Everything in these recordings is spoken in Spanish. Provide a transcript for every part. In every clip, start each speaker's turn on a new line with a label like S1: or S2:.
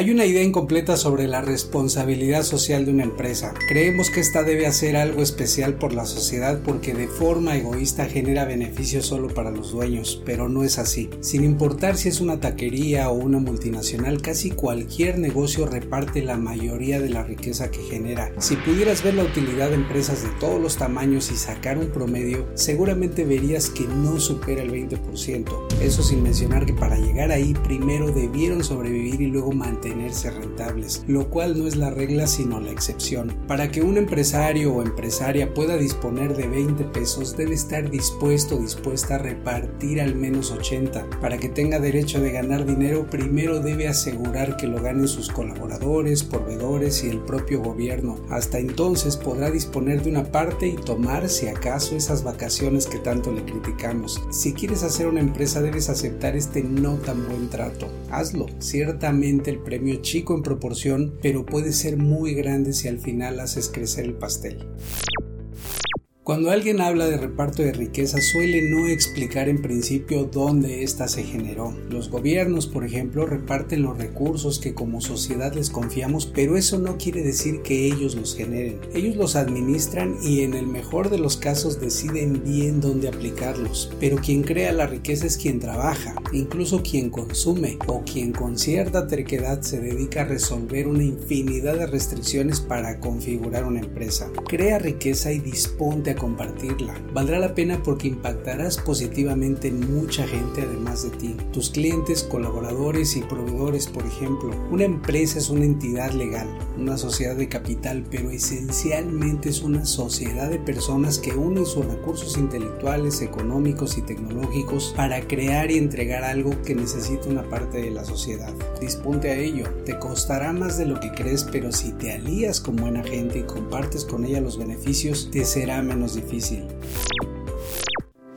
S1: Hay una idea incompleta sobre la responsabilidad social de una empresa. Creemos que esta debe hacer algo especial por la sociedad porque de forma egoísta genera beneficios solo para los dueños, pero no es así. Sin importar si es una taquería o una multinacional, casi cualquier negocio reparte la mayoría de la riqueza que genera. Si pudieras ver la utilidad de empresas de todos los tamaños y sacar un promedio, seguramente verías que no supera el 20%. Eso sin mencionar que para llegar ahí primero debieron sobrevivir y luego mantener tenerse rentables, lo cual no es la regla sino la excepción. Para que un empresario o empresaria pueda disponer de 20 pesos debe estar dispuesto o dispuesta a repartir al menos 80. Para que tenga derecho de ganar dinero primero debe asegurar que lo ganen sus colaboradores, proveedores y el propio gobierno. Hasta entonces podrá disponer de una parte y tomar si acaso esas vacaciones que tanto le criticamos. Si quieres hacer una empresa debes aceptar este no tan buen trato. Hazlo. Ciertamente el premio chico en proporción, pero puede ser muy grande si al final haces crecer el pastel. Cuando alguien habla de reparto de riqueza suele no explicar en principio dónde ésta se generó. Los gobiernos, por ejemplo, reparten los recursos que como sociedad les confiamos, pero eso no quiere decir que ellos los generen. Ellos los administran y en el mejor de los casos deciden bien dónde aplicarlos. Pero quien crea la riqueza es quien trabaja, incluso quien consume o quien con cierta terquedad se dedica a resolver una infinidad de restricciones para configurar una empresa. Crea riqueza y disponte a compartirla. Valdrá la pena porque impactarás positivamente en mucha gente además de ti. Tus clientes, colaboradores y proveedores, por ejemplo. Una empresa es una entidad legal, una sociedad de capital, pero esencialmente es una sociedad de personas que unen sus recursos intelectuales, económicos y tecnológicos para crear y entregar algo que necesita una parte de la sociedad. Disponte a ello. Te costará más de lo que crees, pero si te alías con buena gente y compartes con ella los beneficios, te será menos difícil.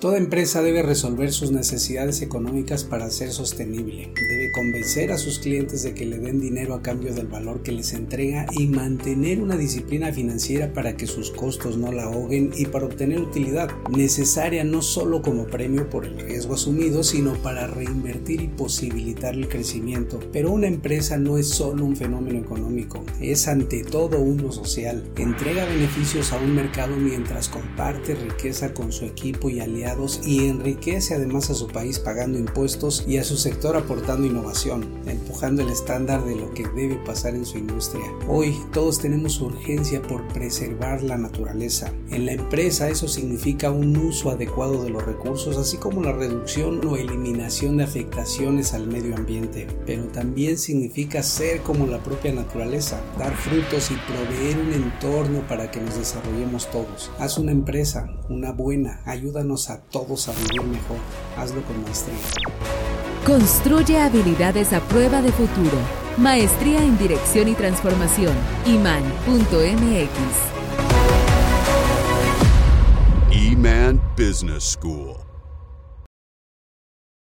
S1: Toda empresa debe resolver sus necesidades económicas para ser sostenible. Debe convencer a sus clientes de que le den dinero a cambio del valor que les entrega y mantener una disciplina financiera para que sus costos no la ahoguen y para obtener utilidad necesaria no solo como premio por el riesgo asumido, sino para reinvertir y posibilitar el crecimiento. Pero una empresa no es solo un fenómeno económico, es ante todo uno social. Entrega beneficios a un mercado mientras comparte riqueza con su equipo y aliados y enriquece además a su país pagando impuestos y a su sector aportando innovación, empujando el estándar de lo que debe pasar en su industria. Hoy todos tenemos urgencia por preservar la naturaleza. En la empresa eso significa un uso adecuado de los recursos, así como la reducción o eliminación de afectaciones al medio ambiente, pero también significa ser como la propia naturaleza, dar frutos y proveer un entorno para que nos desarrollemos todos. Haz una empresa, una buena, ayúdanos a todos a vivir mejor. Hazlo con maestría.
S2: Construye habilidades a prueba de futuro. Maestría en Dirección y Transformación. iman.mx.
S3: Iman Business School.